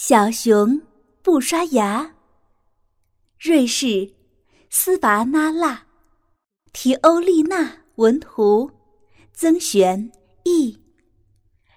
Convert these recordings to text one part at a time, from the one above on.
小熊不刷牙。瑞士，斯巴那拉，提欧丽娜文图，曾璇译，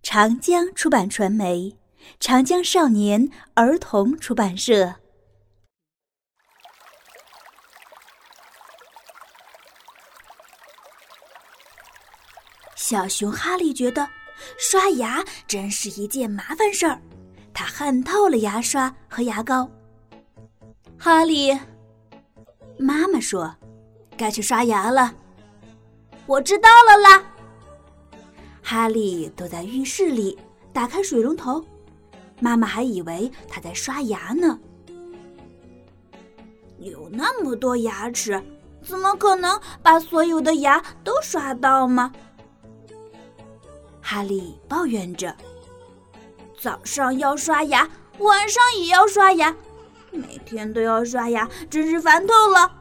长江出版传媒，长江少年儿童出版社。小熊哈利觉得刷牙真是一件麻烦事儿。他恨透了牙刷和牙膏。哈利，妈妈说：“该去刷牙了。”我知道了啦。哈利躲在浴室里，打开水龙头。妈妈还以为他在刷牙呢。有那么多牙齿，怎么可能把所有的牙都刷到吗？哈利抱怨着。早上要刷牙，晚上也要刷牙，每天都要刷牙，真是烦透了。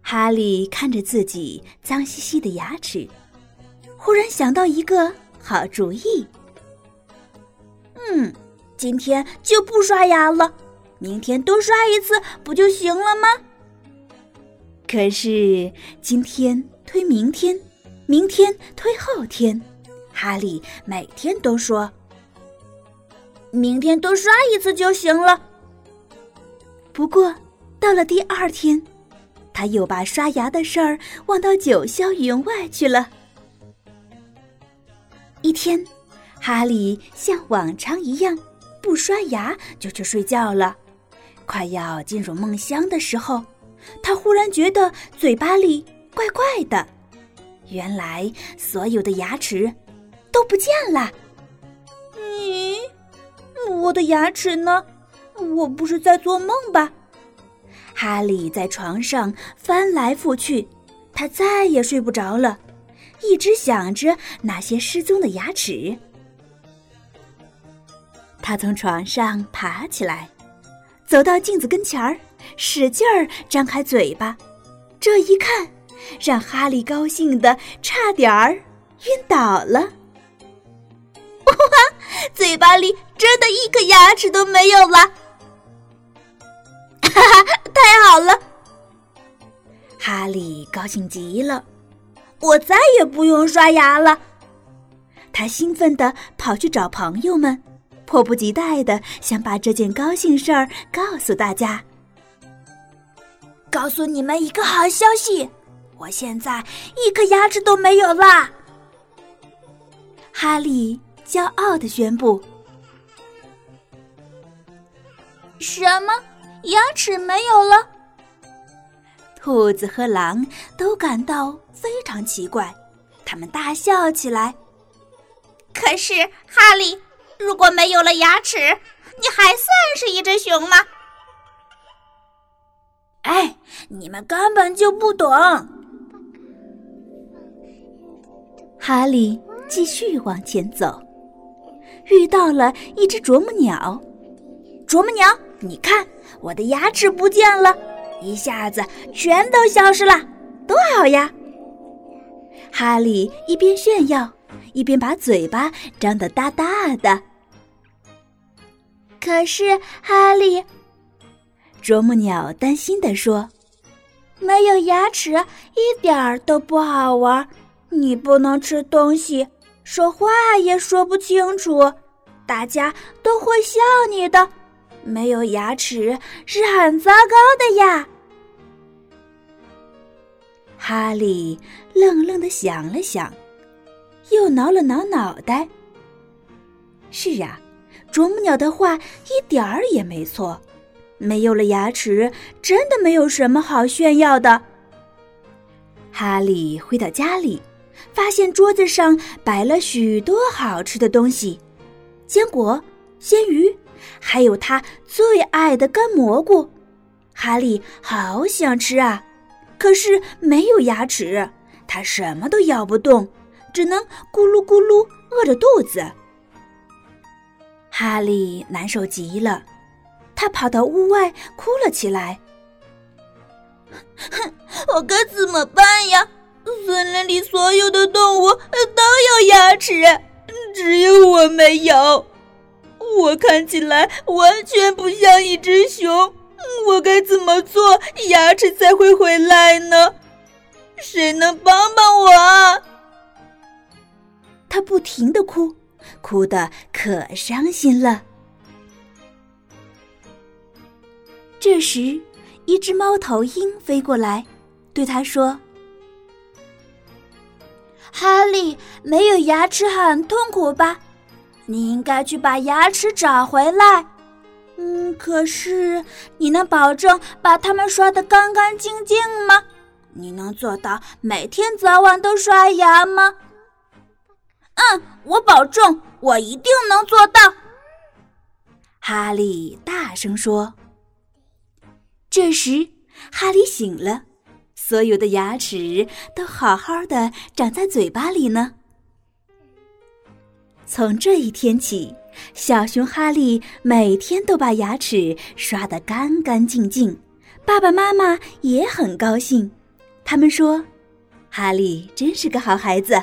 哈利看着自己脏兮兮的牙齿，忽然想到一个好主意。嗯，今天就不刷牙了，明天多刷一次不就行了吗？可是今天推明天，明天推后天。哈利每天都说：“明天多刷一次就行了。”不过，到了第二天，他又把刷牙的事儿忘到九霄云外去了。一天，哈利像往常一样不刷牙就去睡觉了。快要进入梦乡的时候，他忽然觉得嘴巴里怪怪的。原来，所有的牙齿。都不见了。咦，我的牙齿呢？我不是在做梦吧？哈利在床上翻来覆去，他再也睡不着了，一直想着那些失踪的牙齿。他从床上爬起来，走到镜子跟前儿，使劲儿张开嘴巴。这一看，让哈利高兴的差点儿晕倒了。嘴巴里真的一颗牙齿都没有了，哈哈，太好了！哈利高兴极了，我再也不用刷牙了。他兴奋地跑去找朋友们，迫不及待的想把这件高兴事儿告诉大家。告诉你们一个好消息，我现在一颗牙齿都没有啦！哈利。骄傲的宣布：“什么？牙齿没有了？”兔子和狼都感到非常奇怪，他们大笑起来。可是，哈利，如果没有了牙齿，你还算是一只熊吗？哎，你们根本就不懂。哈利继续往前走。遇到了一只啄木鸟，啄木鸟，你看我的牙齿不见了，一下子全都消失了，多好呀！哈利一边炫耀，一边把嘴巴张得大大的。可是哈利，啄木鸟担心地说：“没有牙齿一点儿都不好玩，你不能吃东西。”说话也说不清楚，大家都会笑你的。没有牙齿是很糟糕的呀。哈利愣愣的想了想，又挠了挠脑袋。是啊，啄木鸟的话一点儿也没错。没有了牙齿，真的没有什么好炫耀的。哈利回到家里，发现桌子上摆了许多好吃的东西：坚果、鲜鱼，还有他最爱的干蘑菇。哈利好想吃啊，可是没有牙齿，他什么都咬不动，只能咕噜咕噜饿着肚子。哈利难受极了。他跑到屋外哭了起来。哼，我该怎么办呀？森林里所有的动物都有牙齿，只有我没有。我看起来完全不像一只熊。我该怎么做，牙齿才会回来呢？谁能帮帮我啊？他不停的哭，哭得可伤心了。这时，一只猫头鹰飞过来，对他说：“哈利，没有牙齿很痛苦吧？你应该去把牙齿找回来。嗯，可是你能保证把它们刷得干干净净吗？你能做到每天早晚都刷牙吗？”“嗯，我保证，我一定能做到。”哈利大声说。这时，哈利醒了，所有的牙齿都好好的长在嘴巴里呢。从这一天起，小熊哈利每天都把牙齿刷得干干净净，爸爸妈妈也很高兴，他们说：“哈利真是个好孩子。”